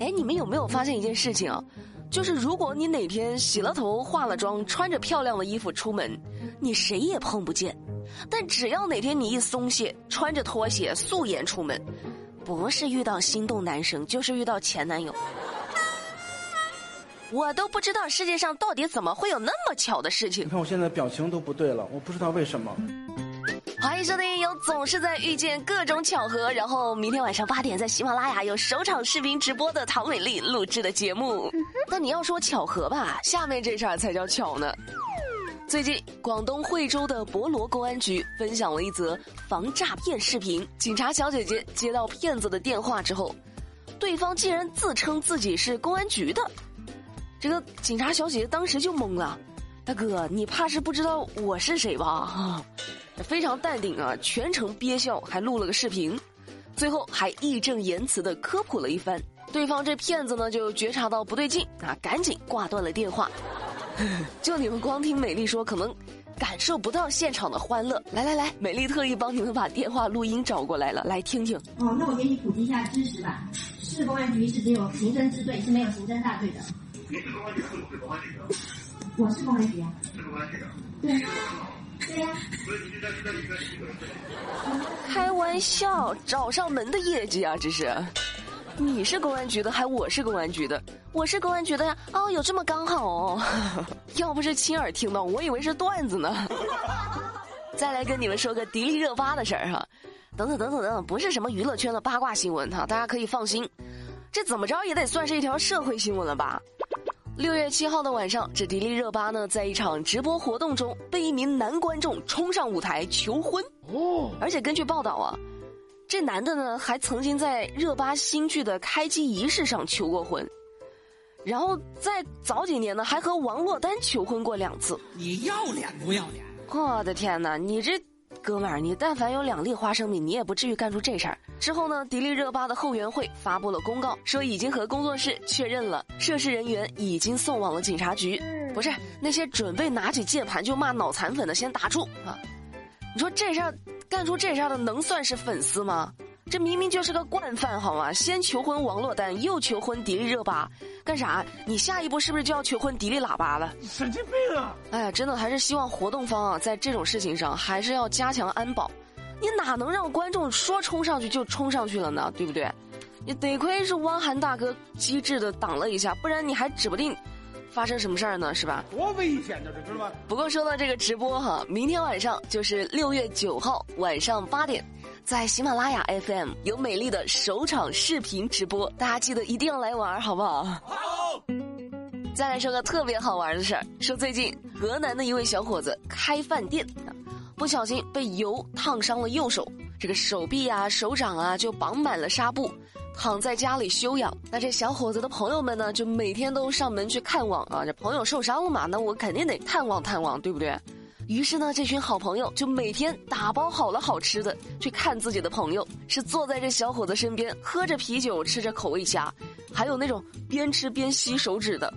哎，你们有没有发现一件事情啊？就是如果你哪天洗了头、化了妆、穿着漂亮的衣服出门，你谁也碰不见；但只要哪天你一松懈，穿着拖鞋素颜出门，不是遇到心动男生，就是遇到前男友。我都不知道世界上到底怎么会有那么巧的事情你。看我现在表情都不对了，我不知道为什么。欢迎收听由总是在遇见各种巧合，然后明天晚上八点在喜马拉雅有首场视频直播的唐美丽录制的节目。那你要说巧合吧，下面这事儿才叫巧呢。最近，广东惠州的博罗公安局分享了一则防诈骗视频。警察小姐姐接到骗子的电话之后，对方竟然自称自己是公安局的。这个警察小姐姐当时就懵了，大哥，你怕是不知道我是谁吧？啊，非常淡定啊，全程憋笑，还录了个视频，最后还义正言辞的科普了一番。对方这骗子呢就觉察到不对劲啊，赶紧挂断了电话。就你们光听美丽说，可能感受不到现场的欢乐。来来来，美丽特意帮你们把电话录音找过来了，来听听。哦，那我给你普及一下知识吧。市公安局是只有刑侦支队，是没有刑侦大队的。你是公安局还是我是公安局的？我是公安局啊。是公安局的。对。开玩笑，找上门的业绩啊，这是。你是公安局的，还我是公安局的，我是公安局的呀。哦，有这么刚好哦。要不是亲耳听到，我以为是段子呢。再来跟你们说个迪丽热巴的事儿哈，等等等等等等，不是什么娱乐圈的八卦新闻哈，大家可以放心。这怎么着也得算是一条社会新闻了吧？六月七号的晚上，这迪丽热巴呢，在一场直播活动中被一名男观众冲上舞台求婚。哦，而且根据报道啊，这男的呢还曾经在热巴新剧的开机仪式上求过婚，然后在早几年呢还和王珞丹求婚过两次。你要脸不要脸？我的天哪，你这哥们儿，你但凡有两粒花生米，你也不至于干出这事儿。之后呢，迪丽热巴的后援会发布了公告，说已经和工作室确认了，涉事人员已经送往了警察局。不是那些准备拿起键盘就骂脑残粉的，先打住啊！你说这事儿干出这事儿的能算是粉丝吗？这明明就是个惯犯，好吗？先求婚王珞丹，又求婚迪丽热巴，干啥？你下一步是不是就要求婚迪丽喇叭了？神经病啊！哎呀，真的还是希望活动方啊，在这种事情上还是要加强安保。你哪能让观众说冲上去就冲上去了呢？对不对？你得亏是汪涵大哥机智的挡了一下，不然你还指不定发生什么事儿呢，是吧？多危险呢，这知道吗？不过说到这个直播哈，明天晚上就是六月九号晚上八点，在喜马拉雅 FM 有美丽的首场视频直播，大家记得一定要来玩，好不好？好。再来说个特别好玩的事儿，说最近河南的一位小伙子开饭店，不小心被油烫伤了右手，这个手臂啊、手掌啊就绑满了纱布，躺在家里休养。那这小伙子的朋友们呢，就每天都上门去看望啊。这朋友受伤了嘛，那我肯定得探望探望，对不对？于是呢，这群好朋友就每天打包好了好吃的去看自己的朋友，是坐在这小伙子身边，喝着啤酒，吃着口味虾，还有那种边吃边吸手指的。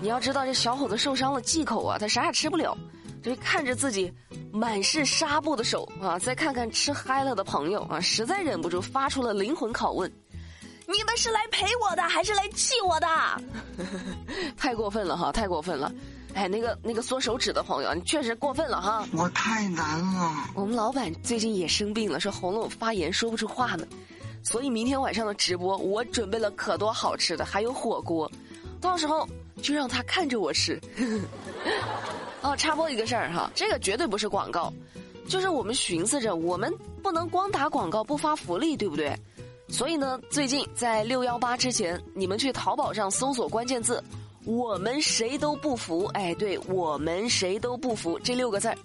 你要知道，这小伙子受伤了忌口啊，他啥也吃不了。这看着自己满是纱布的手啊，再看看吃嗨了的朋友啊，实在忍不住发出了灵魂拷问：“你们是来陪我的，还是来气我的？” 太过分了哈，太过分了！哎，那个那个缩手指的朋友，你确实过分了哈。我太难了。我们老板最近也生病了，说喉咙发炎说不出话呢，所以明天晚上的直播我准备了可多好吃的，还有火锅，到时候就让他看着我吃。哦，插播一个事儿哈，这个绝对不是广告，就是我们寻思着，我们不能光打广告不发福利，对不对？所以呢，最近在六幺八之前，你们去淘宝上搜索关键字“我们谁都不服”，哎，对我们谁都不服这六个字儿，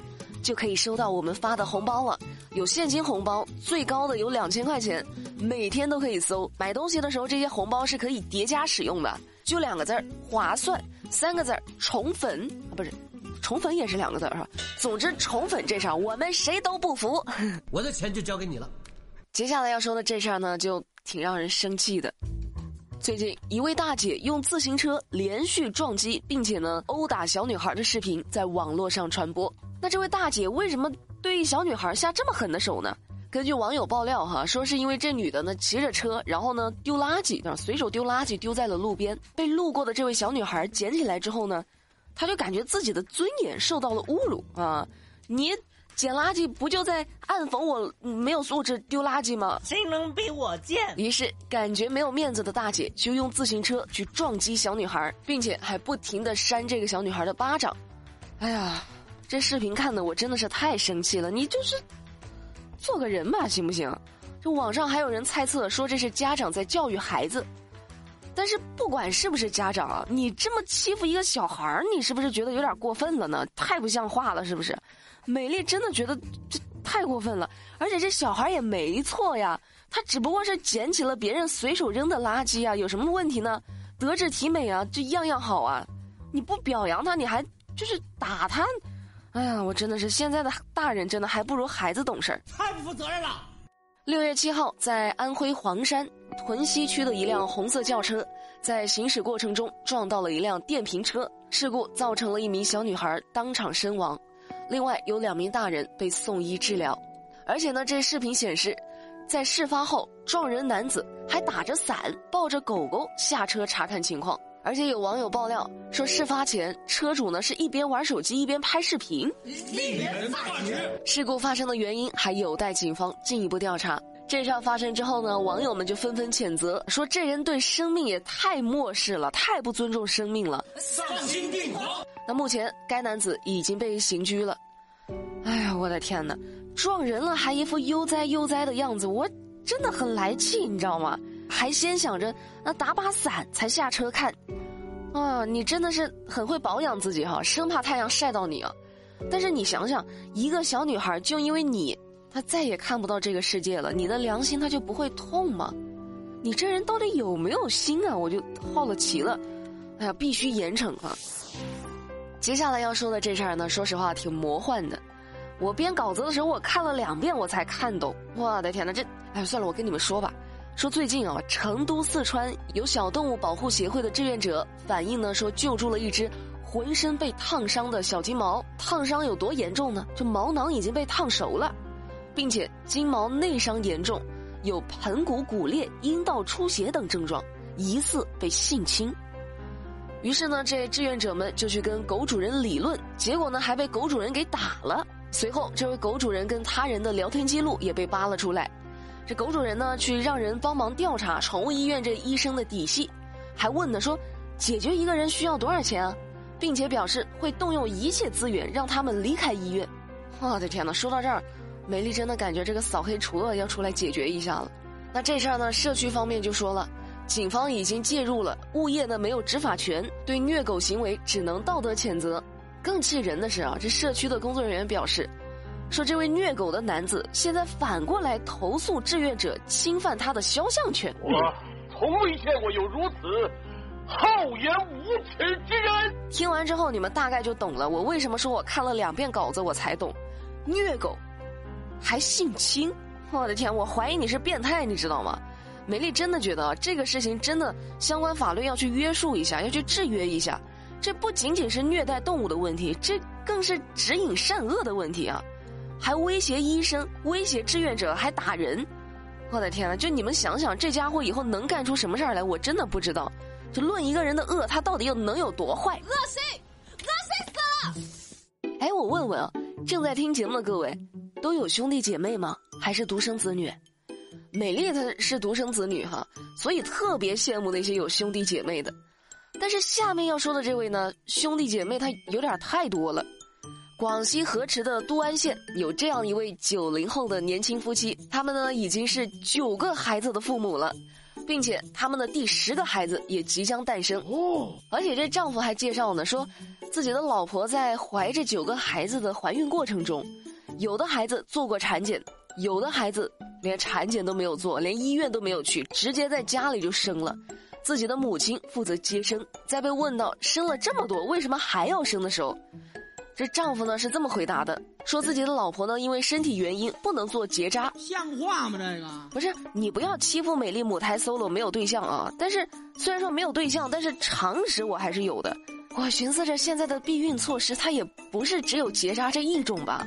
就可以收到我们发的红包了。有现金红包，最高的有两千块钱，每天都可以搜。买东西的时候，这些红包是可以叠加使用的，就两个字儿划算，三个字儿宠粉啊，不是。宠粉也是两个字儿哈，总之宠粉这事儿我们谁都不服。我的钱就交给你了。接下来要说的这事儿呢，就挺让人生气的。最近，一位大姐用自行车连续撞击，并且呢殴打小女孩的视频在网络上传播。那这位大姐为什么对小女孩下这么狠的手呢？根据网友爆料哈，说是因为这女的呢骑着车，然后呢丢垃圾，啊随手丢垃圾丢在了路边，被路过的这位小女孩捡起来之后呢，她就感觉自己的尊严受到了侮辱啊！你捡垃圾不就在暗讽我没有素质丢垃圾吗？谁能比我贱？于是感觉没有面子的大姐就用自行车去撞击小女孩，并且还不停的扇这个小女孩的巴掌。哎呀，这视频看的我真的是太生气了！你就是。做个人吧，行不行？这网上还有人猜测说这是家长在教育孩子，但是不管是不是家长啊，你这么欺负一个小孩儿，你是不是觉得有点过分了呢？太不像话了，是不是？美丽真的觉得这太过分了，而且这小孩也没错呀，他只不过是捡起了别人随手扔的垃圾啊，有什么问题呢？德智体美啊，这样样好啊，你不表扬他，你还就是打他。哎呀，我真的是现在的大人真的还不如孩子懂事儿，太不负责任了。六月七号，在安徽黄山屯溪区的一辆红色轿车，在行驶过程中撞到了一辆电瓶车，事故造成了一名小女孩当场身亡，另外有两名大人被送医治疗。而且呢，这视频显示，在事发后，撞人男子还打着伞，抱着狗狗下车查看情况。而且有网友爆料说，事发前车主呢是一边玩手机一边拍视频。事故发生的原因还有待警方进一步调查。这事发生之后呢，网友们就纷纷谴责说，这人对生命也太漠视了，太不尊重生命了。丧心病狂！那目前该男子已经被刑拘了。哎呀，我的天哪！撞人了还一副悠哉悠哉的样子，我真的很来气，你知道吗？还先想着那打把伞才下车看。啊，你真的是很会保养自己哈，生怕太阳晒到你啊！但是你想想，一个小女孩就因为你，他再也看不到这个世界了，你的良心他就不会痛吗？你这人到底有没有心啊？我就好了奇了。哎呀，必须严惩啊！接下来要说的这事儿呢，说实话挺魔幻的。我编稿子的时候，我看了两遍我才看懂。我的天哪，这……哎，算了，我跟你们说吧。说最近啊，成都、四川有小动物保护协会的志愿者反映呢，说救助了一只浑身被烫伤的小金毛。烫伤有多严重呢？就毛囊已经被烫熟了，并且金毛内伤严重，有盆骨骨裂、阴道出血等症状，疑似被性侵。于是呢，这志愿者们就去跟狗主人理论，结果呢，还被狗主人给打了。随后，这位狗主人跟他人的聊天记录也被扒了出来。这狗主人呢，去让人帮忙调查宠物医院这医生的底细，还问呢说，解决一个人需要多少钱啊，并且表示会动用一切资源让他们离开医院。我的天哪！说到这儿，美丽真的感觉这个扫黑除恶要出来解决一下了。那这事儿呢，社区方面就说了，警方已经介入了，物业呢没有执法权，对虐狗行为只能道德谴责。更气人的是啊，这社区的工作人员表示。说这位虐狗的男子现在反过来投诉志愿者侵犯他的肖像权。我从未见过有如此厚颜无耻之人。听完之后，你们大概就懂了。我为什么说我看了两遍稿子我才懂，虐狗还性侵？我的天，我怀疑你是变态，你知道吗？美丽真的觉得这个事情真的相关法律要去约束一下，要去制约一下。这不仅仅是虐待动物的问题，这更是指引善恶的问题啊！还威胁医生，威胁志愿者，还打人！我的天呐，就你们想想，这家伙以后能干出什么事儿来？我真的不知道。就论一个人的恶，他到底又能有多坏？恶心，恶心死了！哎，我问问啊，正在听节目的各位，都有兄弟姐妹吗？还是独生子女？美丽她是独生子女哈，所以特别羡慕那些有兄弟姐妹的。但是下面要说的这位呢，兄弟姐妹他有点太多了。广西河池的都安县有这样一位九零后的年轻夫妻，他们呢已经是九个孩子的父母了，并且他们的第十个孩子也即将诞生。哦，而且这丈夫还介绍呢，说自己的老婆在怀这九个孩子的怀孕过程中，有的孩子做过产检，有的孩子连产检都没有做，连医院都没有去，直接在家里就生了。自己的母亲负责接生。在被问到生了这么多为什么还要生的时候。这丈夫呢是这么回答的：说自己的老婆呢因为身体原因不能做结扎，像话吗？这个不是你不要欺负美丽母胎 solo 没有对象啊！但是虽然说没有对象，但是常识我还是有的。我寻思着现在的避孕措施，它也不是只有结扎这一种吧？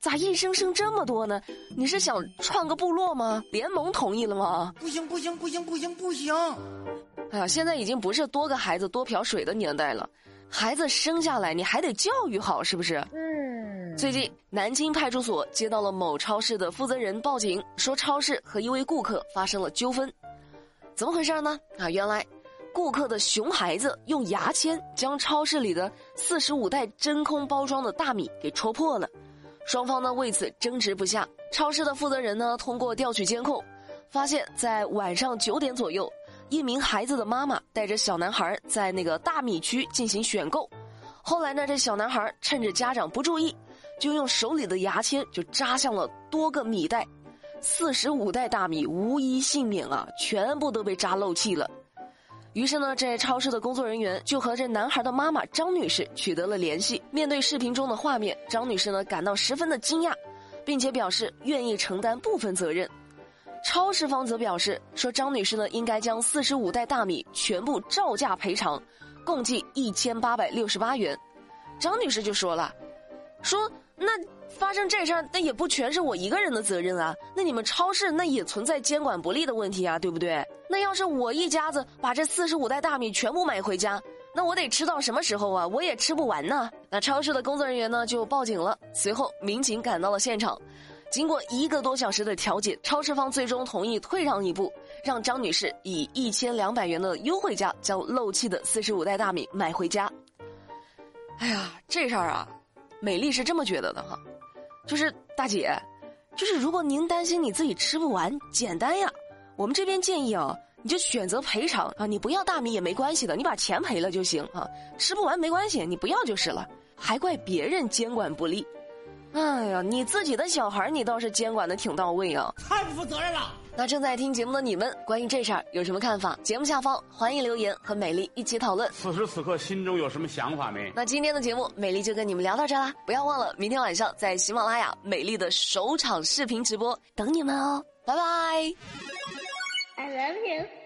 咋一生生这么多呢？你是想创个部落吗？联盟同意了吗？不行不行不行不行不行！哎呀，现在已经不是多个孩子多瓢水的年代了，孩子生下来你还得教育好，是不是？嗯。最近，南京派出所接到了某超市的负责人报警，说超市和一位顾客发生了纠纷。怎么回事呢？啊，原来，顾客的熊孩子用牙签将超市里的四十五袋真空包装的大米给戳破了，双方呢为此争执不下。超市的负责人呢通过调取监控，发现，在晚上九点左右，一名孩子的妈妈带着小男孩在那个大米区进行选购，后来呢，这小男孩趁着家长不注意。就用手里的牙签就扎向了多个米袋，四十五袋大米无一幸免啊，全部都被扎漏气了。于是呢，这超市的工作人员就和这男孩的妈妈张女士取得了联系。面对视频中的画面，张女士呢感到十分的惊讶，并且表示愿意承担部分责任。超市方则表示说，张女士呢应该将四十五袋大米全部照价赔偿，共计一千八百六十八元。张女士就说了，说。那发生这事儿，那也不全是我一个人的责任啊。那你们超市那也存在监管不力的问题啊，对不对？那要是我一家子把这四十五袋大米全部买回家，那我得吃到什么时候啊？我也吃不完呢。那超市的工作人员呢就报警了，随后民警赶到了现场，经过一个多小时的调解，超市方最终同意退让一步，让张女士以一千两百元的优惠价将漏气的四十五袋大米买回家。哎呀，这事儿啊！美丽是这么觉得的哈，就是大姐，就是如果您担心你自己吃不完，简单呀，我们这边建议啊，你就选择赔偿啊，你不要大米也没关系的，你把钱赔了就行啊，吃不完没关系，你不要就是了，还怪别人监管不力。哎呀，你自己的小孩你倒是监管的挺到位啊！太不负责任了。那正在听节目的你们，关于这事儿有什么看法？节目下方欢迎留言和美丽一起讨论。此时此刻心中有什么想法没？那今天的节目，美丽就跟你们聊到这啦！不要忘了，明天晚上在喜马拉雅美丽的首场视频直播等你们哦！拜拜。I love you.